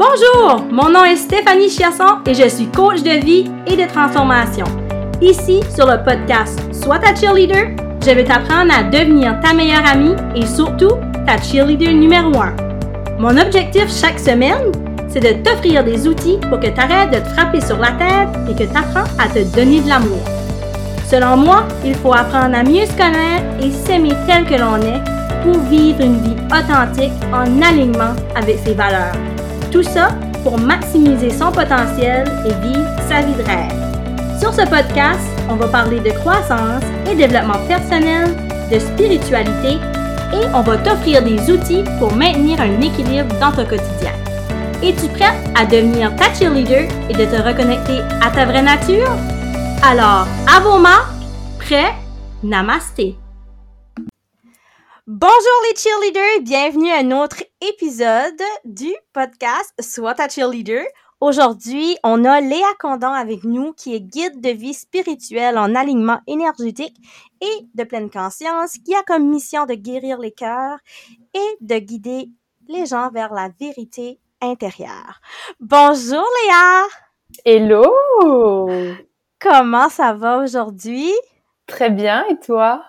Bonjour, mon nom est Stéphanie Chiasson et je suis coach de vie et de transformation. Ici, sur le podcast Sois ta cheerleader, je vais t'apprendre à devenir ta meilleure amie et surtout ta cheerleader numéro 1. Mon objectif chaque semaine, c'est de t'offrir des outils pour que tu arrêtes de te frapper sur la tête et que tu apprends à te donner de l'amour. Selon moi, il faut apprendre à mieux se connaître et s'aimer tel que l'on est pour vivre une vie authentique en alignement avec ses valeurs. Tout ça pour maximiser son potentiel et vivre sa vie de rêve. Sur ce podcast, on va parler de croissance et développement personnel, de spiritualité et on va t'offrir des outils pour maintenir un équilibre dans ton quotidien. Es-tu prête à devenir ta cheerleader et de te reconnecter à ta vraie nature? Alors, à vos marques, prêt? Namasté! Bonjour les cheerleaders, bienvenue à un autre épisode du podcast Soit ta cheerleader. Aujourd'hui, on a Léa Condon avec nous qui est guide de vie spirituelle en alignement énergétique et de pleine conscience qui a comme mission de guérir les cœurs et de guider les gens vers la vérité intérieure. Bonjour Léa! Hello! Comment ça va aujourd'hui? Très bien, et toi?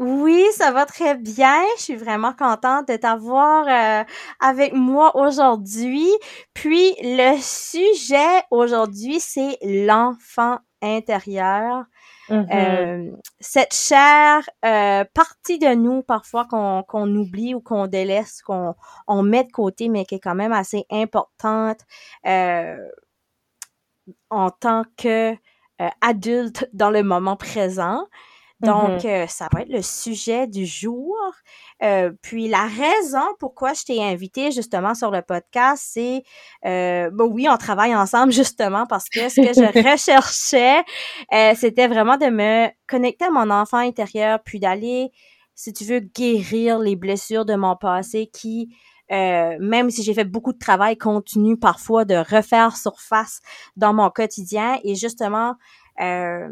Oui, ça va très bien. Je suis vraiment contente de t'avoir euh, avec moi aujourd'hui. Puis le sujet aujourd'hui, c'est l'enfant intérieur. Mm-hmm. Euh, cette chère euh, partie de nous parfois qu'on qu'on oublie ou qu'on délaisse, qu'on on met de côté, mais qui est quand même assez importante en tant que adulte dans le moment présent. Donc, euh, ça va être le sujet du jour. Euh, puis la raison pourquoi je t'ai invité justement sur le podcast, c'est, euh, bon oui, on travaille ensemble justement parce que ce que je recherchais, euh, c'était vraiment de me connecter à mon enfant intérieur, puis d'aller, si tu veux, guérir les blessures de mon passé qui, euh, même si j'ai fait beaucoup de travail, continue parfois de refaire surface dans mon quotidien. Et justement, euh,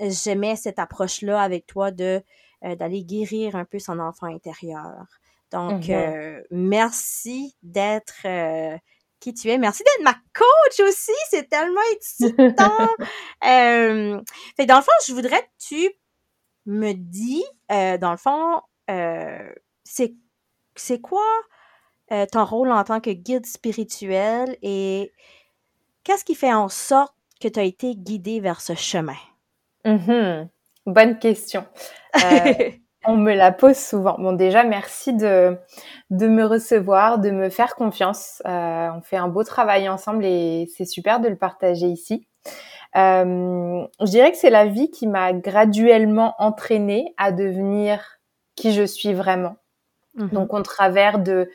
j'aimais cette approche-là avec toi de euh, d'aller guérir un peu son enfant intérieur. Donc, Mhm. euh, merci d'être euh, qui tu es. Merci d'être ma coach aussi. C'est tellement excitant. euh, fait dans le fond, je voudrais que tu me dis, euh, dans le fond, euh, c'est c'est quoi euh, ton rôle en tant que guide spirituel et qu'est-ce qui fait en sorte que tu as été guidé vers ce chemin? Mhm. Bonne question. Euh, on me la pose souvent. Bon, déjà, merci de, de me recevoir, de me faire confiance. Euh, on fait un beau travail ensemble et c'est super de le partager ici. Euh, je dirais que c'est la vie qui m'a graduellement entraînée à devenir qui je suis vraiment. Mhm. Donc, au travers de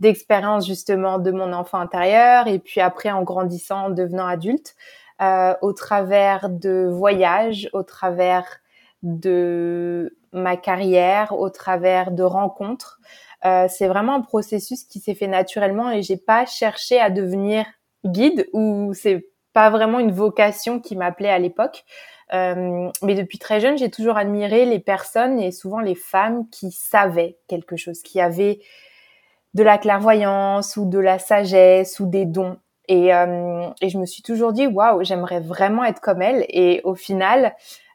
d'expériences justement de mon enfant intérieur et puis après en grandissant, en devenant adulte, euh, au travers de voyages, au travers de ma carrière, au travers de rencontres. Euh, c'est vraiment un processus qui s'est fait naturellement et j'ai pas cherché à devenir guide ou c'est pas vraiment une vocation qui m'appelait à l'époque. Euh, mais depuis très jeune, j'ai toujours admiré les personnes et souvent les femmes qui savaient quelque chose, qui avaient de la clairvoyance ou de la sagesse ou des dons. Et, euh, et je me suis toujours dit, waouh, j'aimerais vraiment être comme elle. Et au final,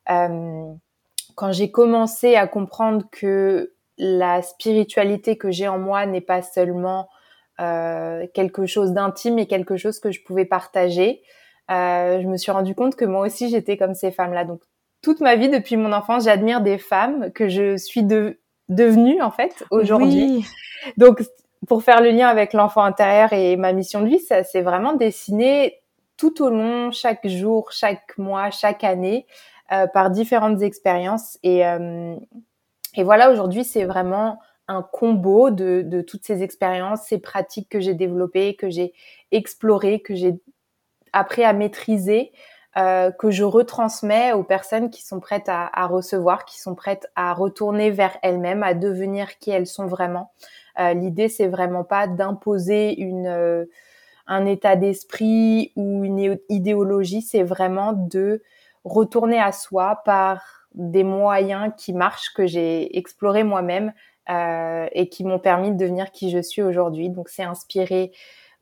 euh, quand j'ai commencé à comprendre que la spiritualité que j'ai en moi n'est pas seulement euh, quelque chose d'intime et quelque chose que je pouvais partager, euh, je me suis rendu compte que moi aussi j'étais comme ces femmes-là. Donc toute ma vie, depuis mon enfance, j'admire des femmes que je suis de, devenue en fait aujourd'hui. Oui. Donc, pour faire le lien avec l'enfant intérieur et ma mission de vie, ça s'est vraiment dessiné tout au long, chaque jour, chaque mois, chaque année, euh, par différentes expériences. Et, euh, et voilà, aujourd'hui, c'est vraiment un combo de, de toutes ces expériences, ces pratiques que j'ai développées, que j'ai explorées, que j'ai appris à maîtriser, euh, que je retransmets aux personnes qui sont prêtes à, à recevoir, qui sont prêtes à retourner vers elles-mêmes, à devenir qui elles sont vraiment. Euh, L'idée, c'est vraiment pas d'imposer une euh, un état d'esprit ou une idéologie, c'est vraiment de retourner à soi par des moyens qui marchent que j'ai explorés moi-même euh, et qui m'ont permis de devenir qui je suis aujourd'hui. Donc c'est inspiré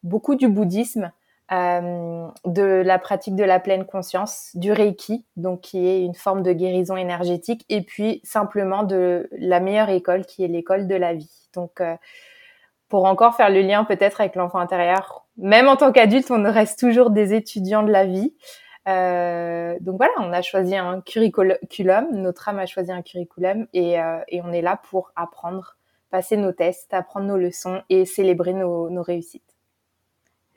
beaucoup du bouddhisme, euh, de la pratique de la pleine conscience, du Reiki, donc qui est une forme de guérison énergétique, et puis simplement de la meilleure école qui est l'école de la vie. Donc, euh, pour encore faire le lien peut-être avec l'enfant intérieur, même en tant qu'adulte, on reste toujours des étudiants de la vie. Euh, donc voilà, on a choisi un curriculum, notre âme a choisi un curriculum et, euh, et, on est là pour apprendre, passer nos tests, apprendre nos leçons et célébrer nos, nos réussites.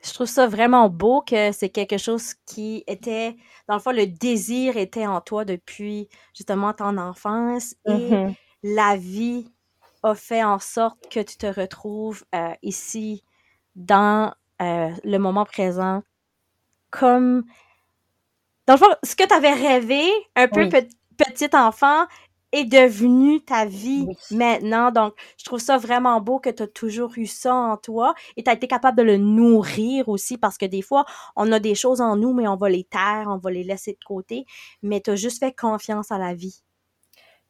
Je trouve ça vraiment beau que c'est quelque chose qui était, dans le fond, le désir était en toi depuis justement ton enfance et mm-hmm. la vie a fait en sorte que tu te retrouves euh, ici dans euh, le moment présent comme dans le fond, ce que tu avais rêvé, un peu petit enfant, est devenu ta vie maintenant. Donc, je trouve ça vraiment beau que tu as toujours eu ça en toi et tu as été capable de le nourrir aussi parce que des fois, on a des choses en nous, mais on va les taire, on va les laisser de côté. Mais tu as juste fait confiance à la vie.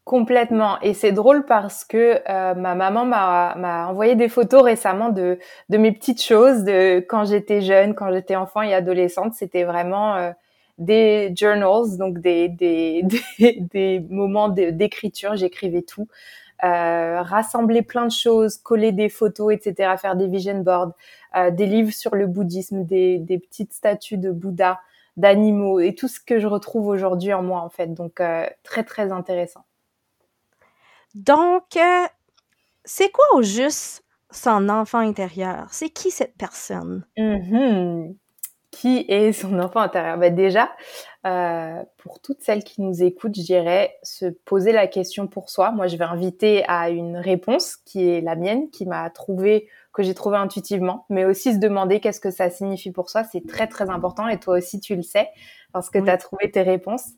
Complètement. Et c'est drôle parce que euh, ma maman m'a envoyé des photos récemment de, de mes petites choses de quand j'étais jeune, quand j'étais enfant et adolescente. C'était vraiment... Euh, des journals, donc des, des, des, moments d'écriture, j'écrivais tout. Euh, rassembler plein de choses, coller des photos, etc., faire des vision boards, euh, des livres sur le bouddhisme, des, des petites statues de Bouddha, d'animaux et tout ce que je retrouve aujourd'hui en moi en fait. Donc euh, très très intéressant. Donc c'est quoi au juste son enfant intérieur? C'est qui cette personne? Mm-hmm qui est son enfant intérieur bah Déjà, euh, pour toutes celles qui nous écoutent, je dirais se poser la question pour soi. Moi, je vais inviter à une réponse qui est la mienne, qui m'a trouvé, que j'ai trouvé intuitivement, mais aussi se demander qu'est-ce que ça signifie pour soi. C'est très, très important et toi aussi, tu le sais parce que tu as trouvé tes réponses.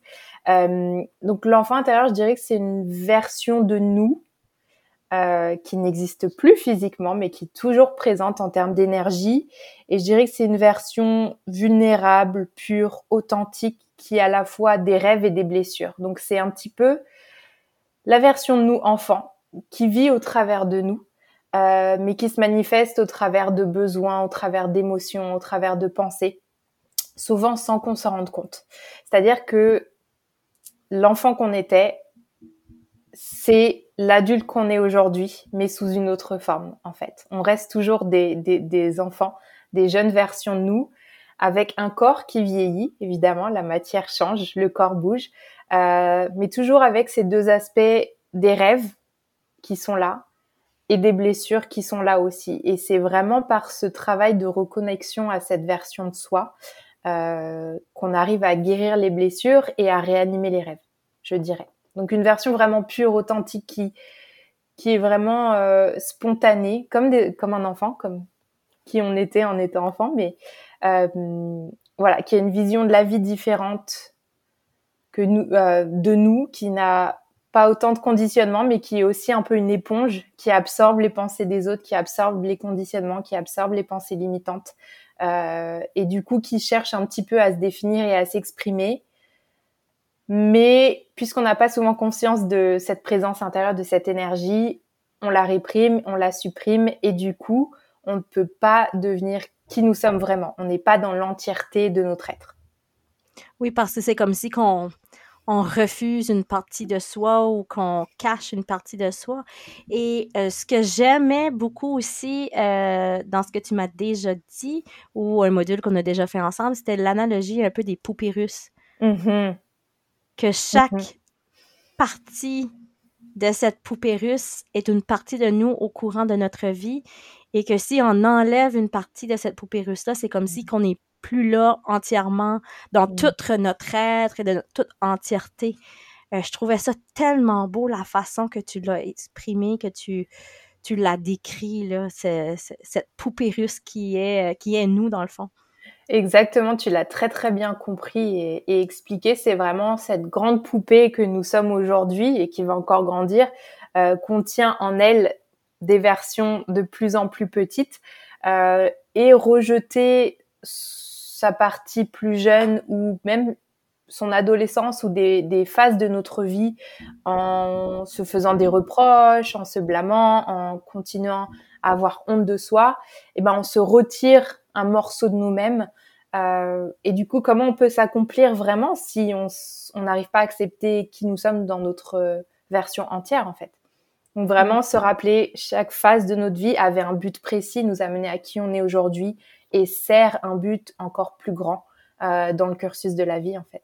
Euh, donc, l'enfant intérieur, je dirais que c'est une version de nous euh, qui n'existe plus physiquement, mais qui est toujours présente en termes d'énergie. Et je dirais que c'est une version vulnérable, pure, authentique, qui a à la fois des rêves et des blessures. Donc c'est un petit peu la version de nous enfants, qui vit au travers de nous, euh, mais qui se manifeste au travers de besoins, au travers d'émotions, au travers de pensées, souvent sans qu'on s'en rende compte. C'est-à-dire que l'enfant qu'on était, c'est l'adulte qu'on est aujourd'hui, mais sous une autre forme, en fait. On reste toujours des, des, enfants, des jeunes versions de nous, avec un corps qui vieillit, évidemment, la matière change, le corps bouge, euh, mais toujours avec ces deux aspects des rêves qui sont là et des blessures qui sont là aussi. Et c'est vraiment par ce travail de reconnexion à cette version de soi euh, qu'on arrive à guérir les blessures et à réanimer les rêves, je dirais. Donc une version vraiment pure, authentique, qui, qui est vraiment euh, spontanée, comme, des, comme un enfant, comme qui on était en étant enfant, mais euh, voilà, qui a une vision de la vie différente que nous, euh, de nous, qui n'a pas autant de conditionnement, mais qui est aussi un peu une éponge qui absorbe les pensées des autres, qui absorbe les conditionnements, qui absorbe les pensées limitantes, et du coup qui cherche un petit peu à se définir et à s'exprimer, mais puisqu'on n'a pas souvent conscience de cette présence intérieure, de cette énergie, on la réprime, on la supprime et du coup, on ne peut pas devenir qui nous sommes vraiment. On n'est pas dans l'entièreté de notre être. Oui, parce que c'est comme si qu'on on refuse une partie de soi ou qu'on cache une partie de soi. Et euh, ce que j'aimais beaucoup aussi euh, dans ce que tu m'as déjà dit, ou un module qu'on a déjà fait ensemble, c'était l'analogie un peu des poupées russes. Mm-hmm que chaque partie de cette poupée russe est une partie de nous au courant de notre vie et que si on enlève une partie de cette poupée russe-là, c'est comme si qu'on n'est plus là entièrement dans toute notre être et de toute entièreté. Euh, je trouvais ça tellement beau la façon que tu l'as exprimé, que tu, tu l'as décrit, là, cette poupée russe qui est, qui est nous dans le fond. Exactement, tu l'as très très bien compris et, expliqué. C'est vraiment cette grande poupée que nous sommes aujourd'hui et qui va encore grandir, euh, contient en elle des versions de plus en plus petites euh, et rejeter sa partie plus jeune ou même son adolescence ou des, des, phases de notre vie en se faisant des reproches, en se blâmant, en continuant à avoir honte de soi, et eh ben on se retire un morceau de nous-mêmes. Euh, et du coup, comment on peut s'accomplir vraiment si on n'arrive pas à accepter qui nous sommes dans notre version entière, en fait? Donc vraiment se rappeler chaque phase de notre vie avait un but précis, nous amener à qui on est aujourd'hui et sert un but encore plus grand euh, dans le cursus de la vie, en fait.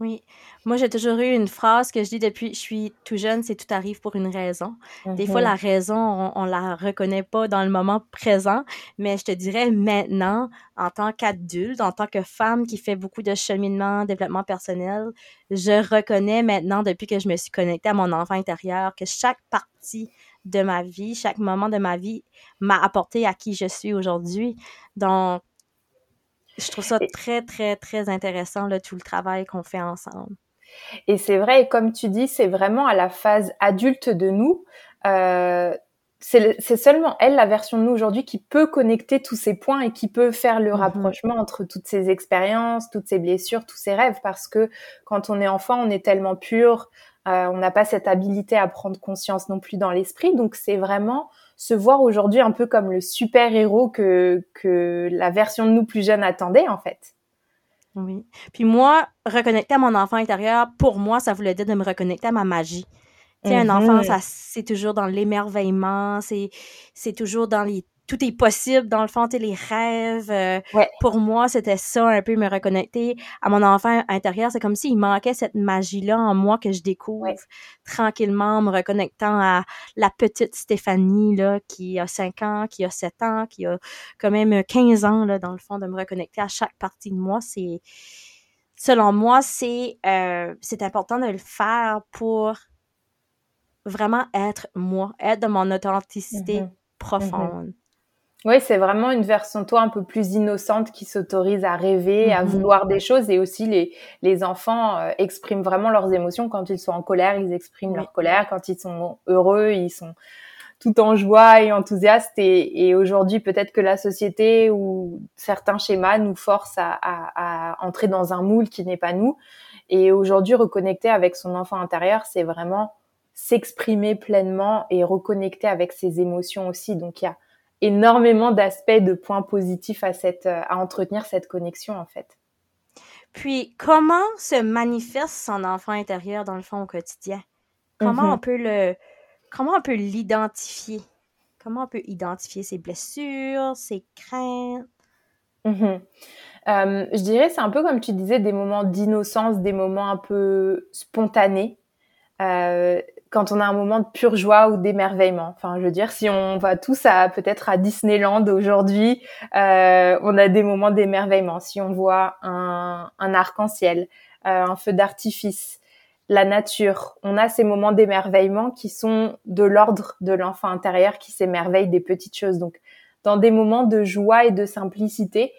Oui. Moi, j'ai toujours eu une phrase que je dis depuis que je suis tout jeune, c'est tout arrive pour une raison. Des fois, la mhm. raison, on, on, la reconnaît pas dans le moment présent, mais je te dirais maintenant, en tant qu'adulte, en tant que femme qui fait beaucoup de cheminement, développement personnel, je reconnais maintenant, depuis que je me suis connectée à mon enfant intérieur, que chaque partie de ma vie, chaque moment de ma vie m'a apporté à qui je suis aujourd'hui. Donc, je trouve ça très, très, très intéressant, là, tout le travail qu'on fait ensemble. Et c'est vrai, et comme tu dis, c'est vraiment à la phase adulte de nous. Euh, c'est seulement elle, la version de nous aujourd'hui, qui peut connecter tous ces points et qui peut faire le mm-hmm. rapprochement entre toutes ces expériences, toutes ces blessures, tous ces rêves. Parce que quand on est enfant, on est tellement pur, euh, on n'a pas cette habilité à prendre conscience non plus dans l'esprit. Donc c'est vraiment se voir aujourd'hui un peu comme le super héros que, que la version de nous plus jeune attendait en fait. Oui. Puis moi, reconnecter à mon enfant intérieur, pour moi, ça voulait dire de me reconnecter à ma magie. Tu sais, un enfant, mm-hmm. ça, c'est toujours dans l'émerveillement, c'est, c'est toujours dans les tout est possible dans le fond, les rêves. Euh, pour moi, c'était ça, un peu me reconnecter à mon enfant intérieur. C'est comme s'il manquait cette magie-là en moi que je découvre tranquillement, me reconnectant à la petite Stéphanie, là, qui a 5 ans, qui a 7 ans, qui a quand même 15 ans, là, dans le fond, de me reconnecter à chaque partie de moi. C'est, selon moi, c'est, euh, c'est important de le faire pour vraiment être moi, être de mon authenticité mm-hmm. profonde. Mm-hmm. Oui, c'est vraiment une version toi un peu plus innocente qui s'autorise à rêver, à mhm. vouloir des choses. Et aussi, les, les enfants euh, expriment vraiment leurs émotions. Quand ils sont en colère, ils expriment leur colère. Quand ils sont heureux, ils sont tout en joie et enthousiastes. Et, et aujourd'hui, peut-être que la société ou certains schémas nous forcent à, à, à entrer dans un moule qui n'est pas nous. Et aujourd'hui, reconnecter avec son enfant intérieur, c'est vraiment s'exprimer pleinement et reconnecter avec ses émotions aussi. Donc, il y a énormément d'aspects, de points positifs à, cette, euh, à entretenir cette connexion, en fait. Puis, comment se manifeste son enfant intérieur, dans le fond, au quotidien? Comment mm-hmm. on peut le... Comment on peut l'identifier? Comment on peut identifier ses blessures, ses craintes? Mm-hmm. Euh, je dirais, c'est un peu comme tu disais, des moments d'innocence, des moments un peu spontanés. Euh, quand on a un moment de pure joie ou d'émerveillement. Enfin, je veux dire, si on va tous à peut-être à Disneyland aujourd'hui, euh, on a des moments d'émerveillement. Si on voit un, un arc-en-ciel, euh, un feu d'artifice, la nature, on a ces moments d'émerveillement qui sont de l'ordre de l'enfant intérieur qui s'émerveille des petites choses. Donc, dans des moments de joie et de simplicité,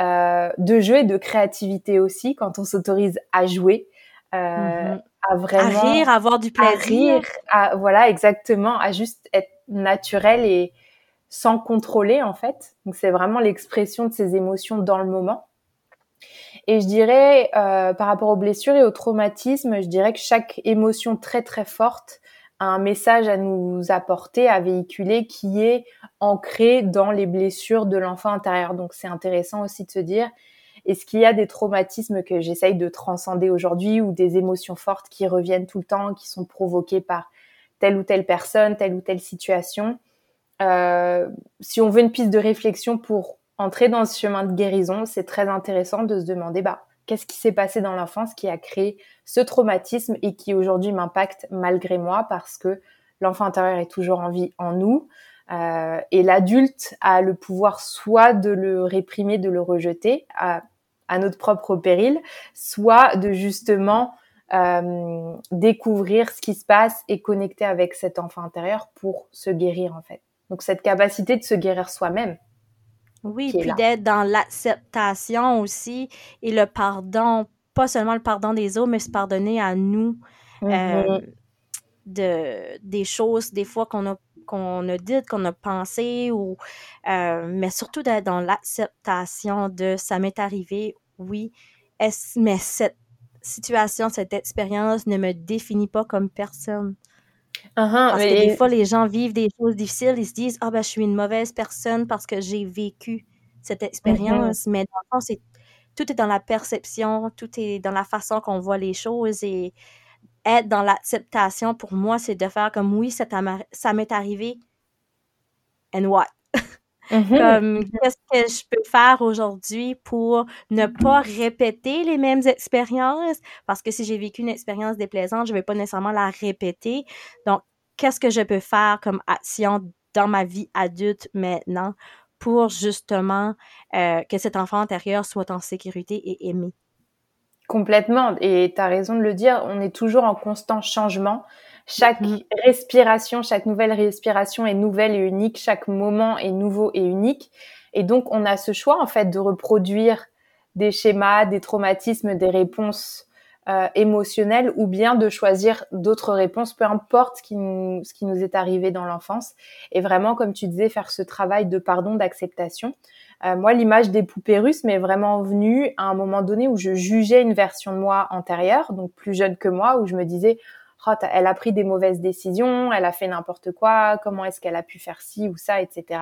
euh, de jeu et de créativité aussi, quand on s'autorise à jouer. Euh, mm-hmm à vraiment à rire, à avoir du plaisir, à rire, voilà exactement, à juste être naturel et sans contrôler en fait. Donc c'est vraiment l'expression de ses émotions dans le moment. Et je dirais euh, par rapport aux blessures et aux traumatismes, je dirais que chaque émotion très très forte a un message à nous apporter, à véhiculer qui est ancré dans les blessures de l'enfant intérieur. Donc c'est intéressant aussi de se dire est-ce qu'il y a des traumatismes que j'essaye de transcender aujourd'hui ou des émotions fortes qui reviennent tout le temps, qui sont provoquées par telle ou telle personne, telle ou telle situation? Euh, Si on veut une piste de réflexion pour entrer dans ce chemin de guérison, c'est très intéressant de se demander bah, qu'est-ce qui s'est passé dans l'enfance qui a créé ce traumatisme et qui aujourd'hui m'impacte malgré moi parce que l'enfant intérieur est toujours en vie en nous. Euh, et l'adulte a le pouvoir soit de le réprimer, de le rejeter, à notre propre péril, soit de justement euh, découvrir ce qui se passe et connecter avec cet enfant intérieur pour se guérir en fait. Donc cette capacité de se guérir soi-même. Oui, puis d'être dans l'acceptation aussi et le pardon, pas seulement le pardon des autres, mais se pardonner à nous euh, mm-hmm. de, des choses des fois qu'on a qu'on a dites, qu'on a pensé, ou, euh, mais surtout d'être dans l'acceptation de ça m'est arrivé oui, mais cette situation, cette expérience ne me définit pas comme personne. Uh-huh, parce que des fois, les gens vivent des choses difficiles, ils se disent Ah, ben, je suis une mauvaise personne parce que j'ai vécu cette expérience, mais dans le fond, c'est tout est dans la perception, tout est dans la façon qu'on voit les choses et être dans l'acceptation, pour moi, c'est de faire comme oui, ça, ça m'est arrivé, and what? Mm-hmm. Comme, qu'est-ce que je peux faire aujourd'hui pour ne pas répéter les mêmes expériences? Parce que si j'ai vécu une expérience déplaisante, je ne vais pas nécessairement la répéter. Donc, qu'est-ce que je peux faire comme action dans ma vie adulte maintenant pour justement euh, que cet enfant intérieur soit en sécurité et aimé? Complètement. Et tu as raison de le dire, on est toujours en constant changement. Chaque mm-hmm. respiration, chaque nouvelle respiration est nouvelle et unique, chaque moment est nouveau et unique. Et donc, on a ce choix, en fait, de reproduire des schémas, des traumatismes, des réponses euh, émotionnelles ou bien de choisir d'autres réponses, peu importe ce qui, nous, ce qui nous est arrivé dans l'enfance. Et vraiment, comme tu disais, faire ce travail de pardon, d'acceptation. Euh, moi, l'image des poupées russes m'est vraiment venue à un moment donné où je jugeais une version de moi antérieure, donc plus jeune que moi, où je me disais, oh, elle a pris des mauvaises décisions, elle a fait n'importe quoi, comment est-ce qu'elle a pu faire ci ou ça, etc.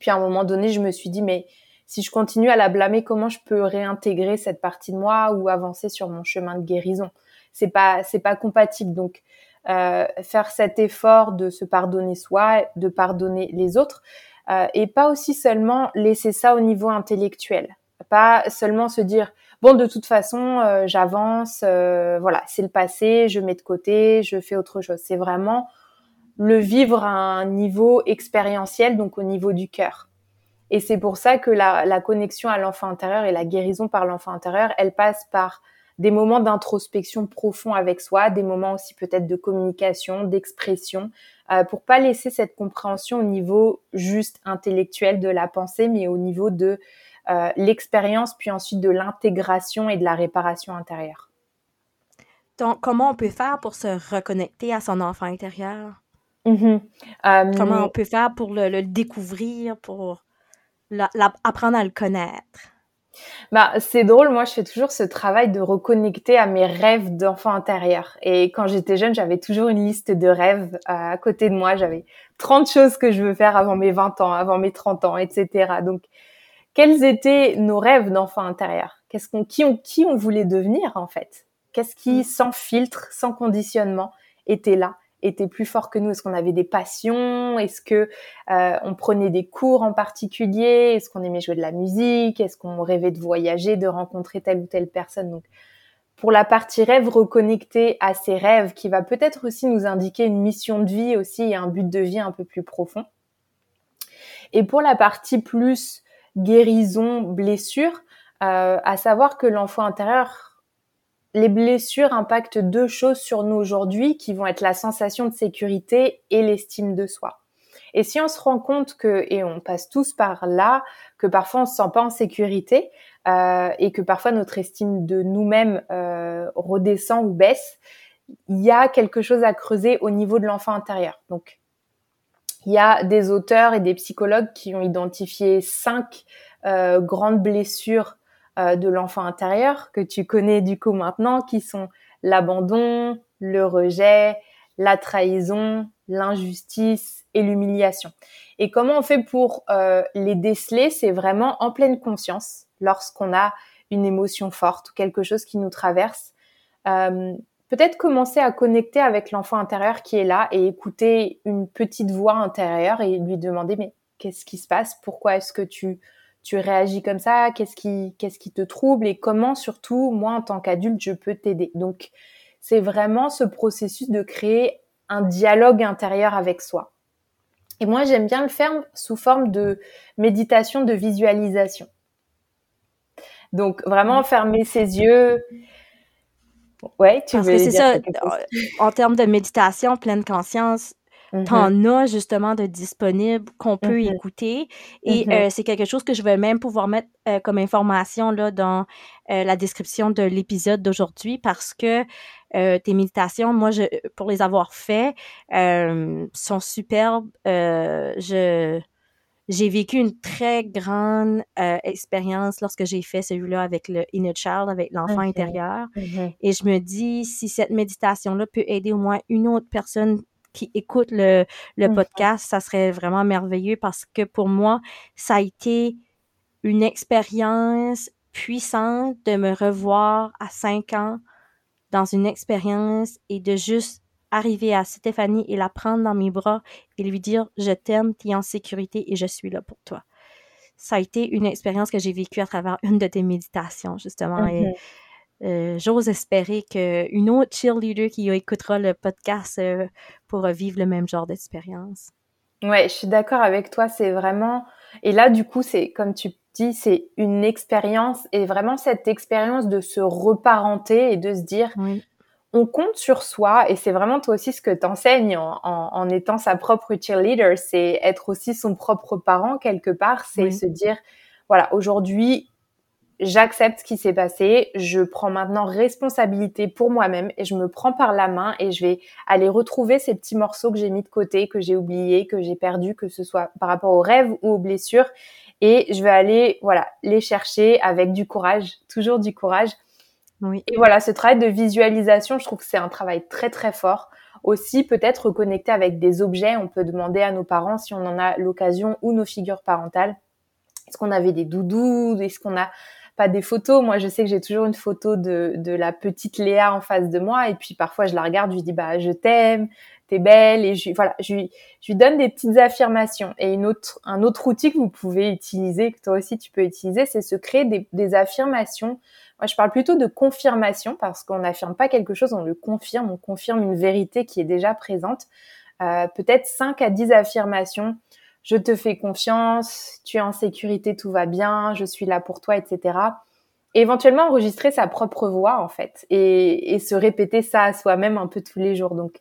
Puis à un moment donné, je me suis dit, mais si je continue à la blâmer, comment je peux réintégrer cette partie de moi ou avancer sur mon chemin de guérison? C'est pas, c'est pas compatible. Donc, euh, faire cet effort de se pardonner soi, de pardonner les autres, euh, et pas aussi seulement laisser ça au niveau intellectuel, pas seulement se dire bon de toute façon euh, j'avance, euh, voilà c'est le passé, je mets de côté, je fais autre chose. C'est vraiment le vivre à un niveau expérientiel, donc au niveau du cœur. Et c'est pour ça que la, la connexion à l'enfant intérieur et la guérison par l'enfant intérieur, elle passe par des moments d'introspection profond avec soi, des moments aussi peut-être de communication, d'expression, euh, pour pas laisser cette compréhension au niveau juste intellectuel de la pensée, mais au niveau de euh, l'expérience, puis ensuite de l'intégration et de la réparation intérieure. Donc, comment on peut faire pour se reconnecter à son enfant intérieur? Mm-hmm. comment euh, on peut faire pour le, découvrir, pour apprendre à le connaître? Bah, c'est drôle, moi je fais toujours ce travail de reconnecter à mes rêves d'enfant intérieur. Et quand j'étais jeune, j'avais toujours une liste de rêves euh, à côté de moi. J'avais 30 choses que je veux faire avant mes 20 ans, avant mes 30 ans, etc. Donc, quels étaient nos rêves d'enfant intérieur? Qu'est-ce qu'on, qui on, qui on voulait devenir en fait? Qu'est-ce qui, mm. sans filtre, sans conditionnement, était là? Était plus fort que nous? Est-ce qu'on avait des passions? Est-ce que euh, on prenait des cours en particulier? Est-ce qu'on aimait jouer de la musique? Est-ce qu'on rêvait de voyager, de rencontrer telle ou telle personne? Donc, pour la partie rêve, reconnecter à ses rêves, qui va peut-être aussi nous indiquer une mission de vie aussi et un but de vie un peu plus profond. Et pour la partie plus guérison, blessure, euh, à savoir que l'enfant intérieur les blessures impactent deux choses sur nous aujourd'hui qui vont être la sensation de sécurité et l'estime de soi. Et si on se rend compte que, et on passe tous par là, que parfois on se sent pas en sécurité euh, et que parfois notre estime de nous-mêmes euh, redescend ou baisse, il y a quelque chose à creuser au niveau de l'enfant intérieur. Donc, il y a des auteurs et des psychologues qui ont identifié cinq euh, grandes blessures euh, de l'enfant intérieur que tu connais du coup maintenant, qui sont l'abandon, le rejet, la trahison, l'injustice et l'humiliation. Et comment on fait pour euh, les déceler? C'est vraiment en pleine conscience, lorsqu'on a une émotion forte ou quelque chose qui nous traverse. Euh, peut-être commencer à connecter avec l'enfant intérieur qui est là et écouter une petite voix intérieure et lui demander mais qu'est-ce qui se passe? Pourquoi est-ce que tu tu réagis comme ça, qu'est-ce qui, qu'est-ce qui te trouble et comment surtout, moi, en tant qu'adulte, je peux t'aider. Donc, c'est vraiment ce processus de créer un dialogue intérieur avec soi. Et moi, j'aime bien le faire sous forme de méditation, de visualisation. Donc, vraiment fermer ses yeux. Ouais, tu Parce veux que c'est ça, en termes de méditation, pleine conscience, T'en as justement de disponibles qu'on peut mmh écouter. Et mmh euh, c'est quelque chose que je vais même pouvoir mettre euh, comme information là, dans euh, la description de l'épisode d'aujourd'hui parce que tes méditations, moi, je, pour les avoir fait, sont superbes. je j'ai vécu une très grande expérience lorsque j'ai fait celui-là avec le inner child, avec l'enfant intérieur. Et je me dis, si cette méditation-là peut aider au moins une autre personne qui écoutent le, le podcast, ça serait vraiment merveilleux parce que pour moi, ça a été une expérience puissante de me revoir à cinq ans dans une expérience et de juste arriver à Stéphanie et la prendre dans mes bras et lui dire je t'aime, tu es en sécurité et je suis là pour toi. Ça a été une expérience que j'ai vécue à travers une de tes méditations, justement. Et mm-hmm. Euh, j'ose espérer qu'une autre cheerleader qui écoutera le podcast euh, pourra vivre le même genre d'expérience. Ouais, je suis d'accord avec toi. C'est vraiment. Et là, du coup, c'est comme tu dis, c'est une expérience et vraiment cette expérience de se reparenter et de se dire, on compte sur soi et c'est vraiment toi aussi ce que t'enseignes en, en, étant sa propre cheerleader, c'est être aussi son propre parent quelque part, c'est se dire, voilà, aujourd'hui, j'accepte ce qui s'est passé, je prends maintenant responsabilité pour moi-même et je me prends par la main et je vais aller retrouver ces petits morceaux que j'ai mis de côté, que j'ai oubliés, que j'ai perdus, que ce soit par rapport aux rêves ou aux blessures. Et je vais aller, voilà, les chercher avec du courage, toujours du courage. Oui. Et voilà, ce travail de visualisation, je trouve que c'est un travail très très fort. Aussi, peut-être reconnecter avec des objets. On peut demander à nos parents si on en a l'occasion ou nos figures parentales. Est-ce qu'on avait des doudous? Est-ce qu'on a pas des photos. Moi, je sais que j'ai toujours une photo de, de la petite Léa en face de moi. Et puis parfois, je la regarde, je lui dis, bah, je t'aime, t'es belle. Et je, voilà, je lui, je lui donne des petites affirmations. Et une autre, un autre outil que vous pouvez utiliser, que toi aussi tu peux utiliser, c'est se créer des, des affirmations. Moi, je parle plutôt de confirmation parce qu'on n'affirme pas quelque chose, on le confirme, on confirme une vérité qui est déjà présente. Euh, peut-être 5 à 10 affirmations je te fais confiance, tu es en sécurité, tout va bien, je suis là pour toi, etc. éventuellement enregistrer sa propre voix en fait et, se répéter ça à soi-même un peu tous les jours. Donc,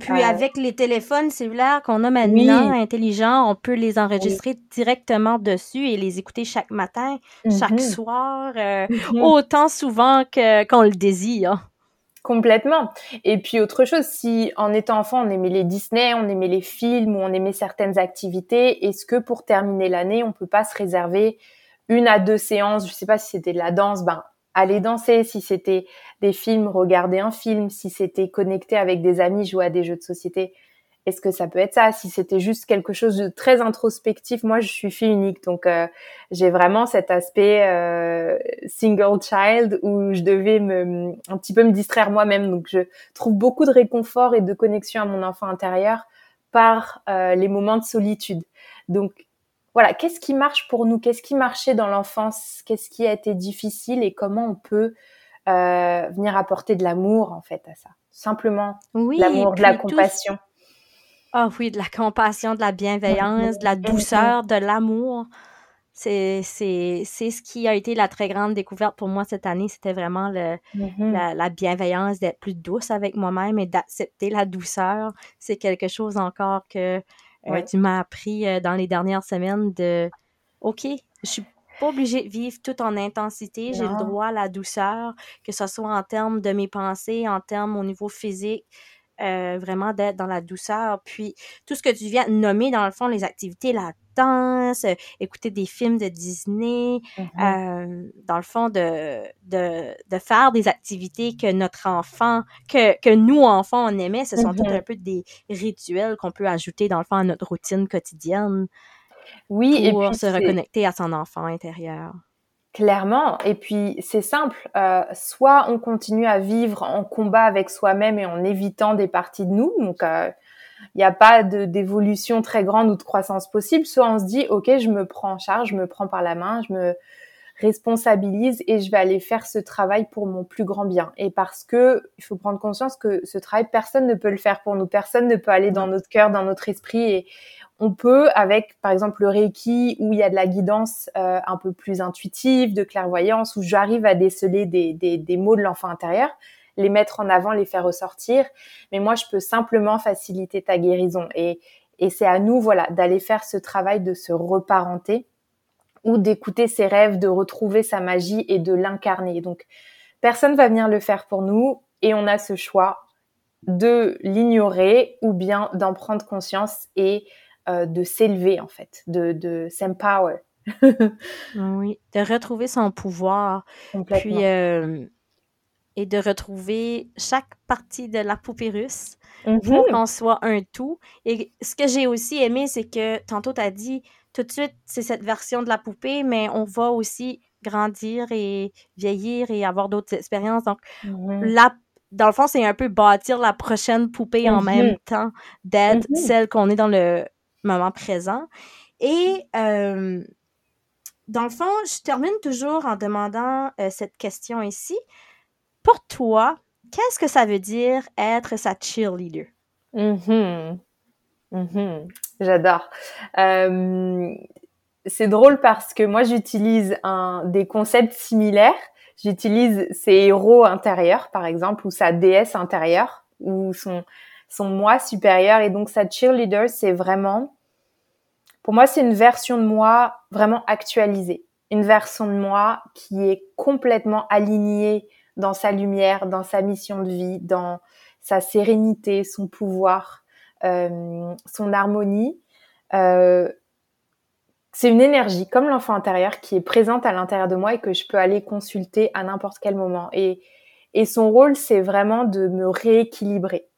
puis euh, avec les téléphones cellulaires qu'on a maintenant intelligents, on peut les enregistrer directement dessus et les écouter chaque matin, chaque mhm. soir, euh, mhm. autant souvent que qu'on le désire. Complètement. Et puis autre chose, si en étant enfant on aimait les Disney, on aimait les films ou on aimait certaines activités, est-ce que pour terminer l'année on peut pas se réserver une à deux séances? Je sais pas si c'était de la danse, ben aller danser. Si c'était des films, regarder un film. Si c'était connecter avec des amis, jouer à des jeux de société est-ce que ça peut être ça? Si c'était juste quelque chose de très introspectif, moi je suis fille unique, donc euh, j'ai vraiment cet aspect euh, single child où je devais me un petit peu me distraire moi-même. Donc je trouve beaucoup de réconfort et de connexion à mon enfant intérieur par euh, les moments de solitude. Donc voilà, qu'est-ce qui marche pour nous? Qu'est-ce qui marchait dans l'enfance? Qu'est-ce qui a été difficile et comment on peut venir apporter de l'amour en fait à ça? Simplement oui, l'amour, de la compassion. Ah oui, de la compassion, de la bienveillance, de la douceur, de l'amour. C'est, c'est, c'est ce qui a été la très grande découverte pour moi cette année. C'était vraiment le, mm-hmm. la, bienveillance, d'être plus douce avec moi-même et d'accepter la douceur. C'est quelque chose encore que euh, tu m'as appris euh, dans les dernières semaines de OK, je suis pas obligée de vivre tout en intensité. J'ai le droit à la douceur, que ce soit en termes de mes pensées, en termes au niveau physique. Euh, vraiment d'être dans la douceur. Puis tout ce que tu viens de nommer, dans le fond, les activités, la danse, euh, écouter des films de Disney, mm-hmm. euh, dans le fond, de, de, de, faire des activités que notre enfant, que, que nous, enfants, on aimait, ce sont tout mm-hmm. un peu des rituels qu'on peut ajouter, dans le fond, à notre routine quotidienne. Oui, pour et puis se reconnecter à son enfant intérieur. Clairement. Et puis c'est simple. Euh, soit on continue à vivre en combat avec soi-même et en évitant des parties de nous. Donc il n'y a pas d'évolution très grande ou de croissance possible. Soit on se dit ok, je me prends en charge, je me prends par la main, je me responsabilise et je vais aller faire ce travail pour mon plus grand bien. Et parce que il faut prendre conscience que ce travail, personne ne peut le faire pour nous. Personne ne peut aller dans notre cœur, dans notre esprit et on peut, avec par exemple le Reiki, où il y a de la guidance euh, un peu plus intuitive, de clairvoyance, où j'arrive à déceler des, des, des mots de l'enfant intérieur, les mettre en avant, les faire ressortir. Mais moi, je peux simplement faciliter ta guérison. Et, et c'est à nous, voilà, d'aller faire ce travail de se reparenter ou d'écouter ses rêves, de retrouver sa magie et de l'incarner. Donc, personne va venir le faire pour nous et on a ce choix de l'ignorer ou bien d'en prendre conscience et euh, de s'élever en fait, de, de s'empower. oui, de retrouver son pouvoir. Puis, euh, et de retrouver chaque partie de la poupée russe pour mm-hmm. qu'on soit un tout. Et ce que j'ai aussi aimé, c'est que tantôt tu as dit, tout de suite, c'est cette version de la poupée, mais on va aussi grandir et vieillir et avoir d'autres expériences. Donc, mm-hmm. la, dans le fond, c'est un peu bâtir la prochaine poupée en même mm-hmm. temps d'être celle qu'on est dans le moment présent. Et euh, dans le fond, je termine toujours en demandant euh, cette question ici. Pour toi, qu'est-ce que ça veut dire être sa cheerleader? Mm J'adore. Euh, c'est drôle parce que moi, j'utilise des concepts similaires. J'utilise ses héros intérieurs, par exemple, ou sa déesse intérieure, ou son, son moi supérieur. Et donc, sa cheerleader, c'est vraiment, pour moi, c'est une version de moi vraiment actualisée. Une version de moi qui est complètement alignée dans sa lumière, dans sa mission de vie, dans sa sérénité, son pouvoir, euh, son harmonie. Euh, c'est une énergie comme l'enfant intérieur qui est présente à l'intérieur de moi et que je peux aller consulter à n'importe quel moment. Et, et son rôle, c'est vraiment de me rééquilibrer.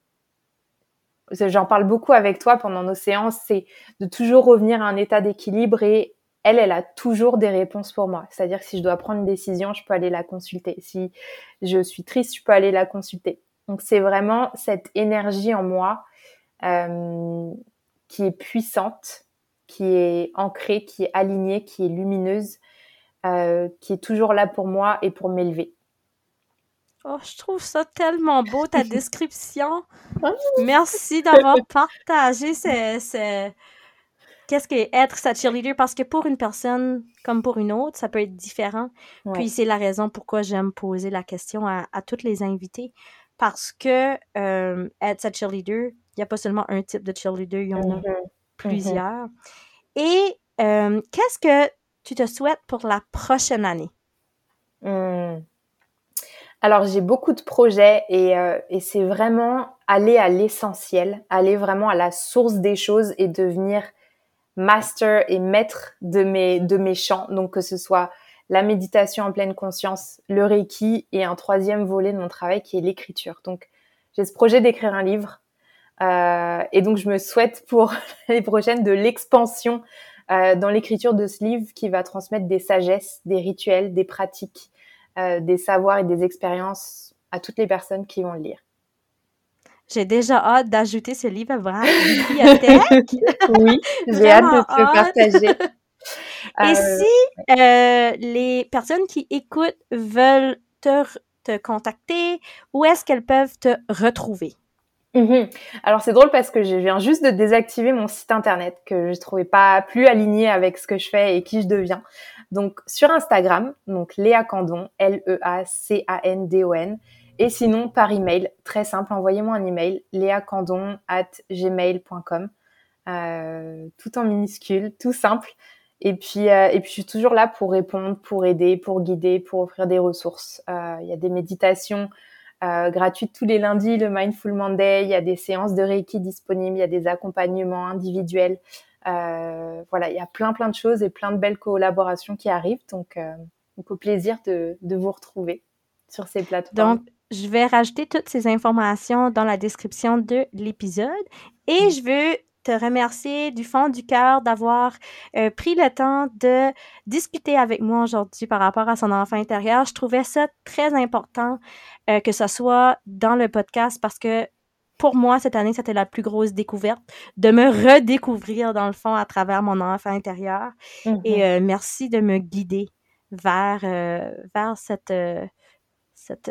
J'en parle beaucoup avec toi pendant nos séances, c'est de toujours revenir à un état d'équilibre et elle, elle a toujours des réponses pour moi. C'est-à-dire que si je dois prendre une décision, je peux aller la consulter. Si je suis triste, je peux aller la consulter. Donc c'est vraiment cette énergie en moi euh, qui est puissante, qui est ancrée, qui est alignée, qui est lumineuse, euh, qui est toujours là pour moi et pour m'élever. Oh, je trouve ça tellement beau, ta description. Ah. Merci d'avoir partagé ce, qu'est-ce que être sa cheerleader parce que pour une personne comme pour une autre, ça peut être différent. Puis c'est la raison pourquoi j'aime poser la question à, à toutes les invités parce que euh, être sa cheerleader, il n'y a pas seulement un type de cheerleader, il y en a mm-hmm. plusieurs. Et euh, qu'est-ce que tu te souhaites pour la prochaine année? Hmm. Alors, j'ai beaucoup de projets et, euh, et c'est vraiment aller à l'essentiel, aller vraiment à la source des choses et devenir master et maître de mes, de mes. Donc, que ce soit la méditation en pleine conscience, le Reiki et un troisième volet de mon travail qui est l'écriture. Donc, j'ai ce projet d'écrire un livre. Euh, et donc, je me souhaite pour l'année prochaine de l'expansion euh, dans l'écriture de ce livre qui va transmettre des sagesses, des rituels, des pratiques, euh, des savoirs et des expériences à toutes les personnes qui vont le lire. J'ai déjà hâte d'ajouter ce livre à la bibliothèque. oui, j'ai hâte de te partager. Et euh, si euh, les personnes qui écoutent veulent te, te contacter, où est-ce qu'elles peuvent te retrouver? Mhm. Alors c'est drôle parce que je viens juste de désactiver mon site internet que je trouvais pas plus aligné avec ce que je fais et qui je deviens. Donc sur Instagram, donc Léa Candon, L-E-A-C-A-N-D-O-N. Et sinon par email, très simple, envoyez-moi un email, léacandon at gmail.com. Euh, tout en minuscule, tout simple. Et puis, euh, et puis, je suis toujours là pour répondre, pour aider, pour guider, pour offrir des ressources. Euh, il y a des méditations gratuites tous les lundis, le Mindful Monday. Il y a des séances de Reiki disponibles. Il y a des accompagnements individuels. Euh, voilà, il y a plein, plein de choses et plein de belles collaborations qui arrivent. Donc, euh, donc au plaisir de, de vous retrouver sur ces plateformes. Donc, je vais rajouter toutes ces informations dans la description de l'épisode et je veux te remercier du fond du cœur d'avoir euh, pris le temps de discuter avec moi aujourd'hui par rapport à son enfant intérieur. Je trouvais ça très important euh, que ce soit dans le podcast parce que pour moi, cette année, c'était la plus grosse découverte, de me redécouvrir dans le fond à travers mon enfant intérieur. Et mm-hmm. euh, merci de me guider vers, vers cette, cette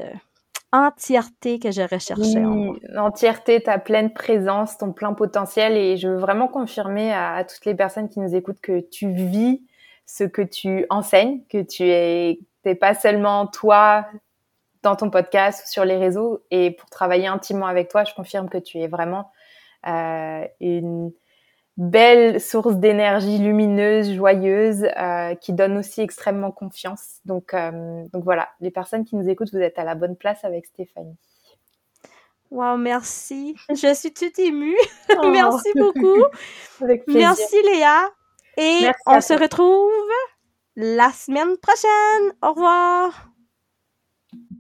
entièreté que je recherchais en moi. Entièreté, ta pleine présence, ton plein potentiel. Et je veux vraiment confirmer à, toutes les personnes qui nous écoutent que tu vis ce que tu enseignes, que tu es, pas seulement toi dans ton podcast ou sur les réseaux. Et pour travailler intimement avec toi, je confirme que tu es vraiment euh, une belle source d'énergie lumineuse, joyeuse, euh, qui donne aussi extrêmement confiance. Donc, euh, donc voilà, les personnes qui nous écoutent, vous êtes à la bonne place avec Stéphanie. Wow, merci. Je suis toute émue. Oh. merci beaucoup. Merci Léa. Et on se retrouve la semaine prochaine. Au revoir.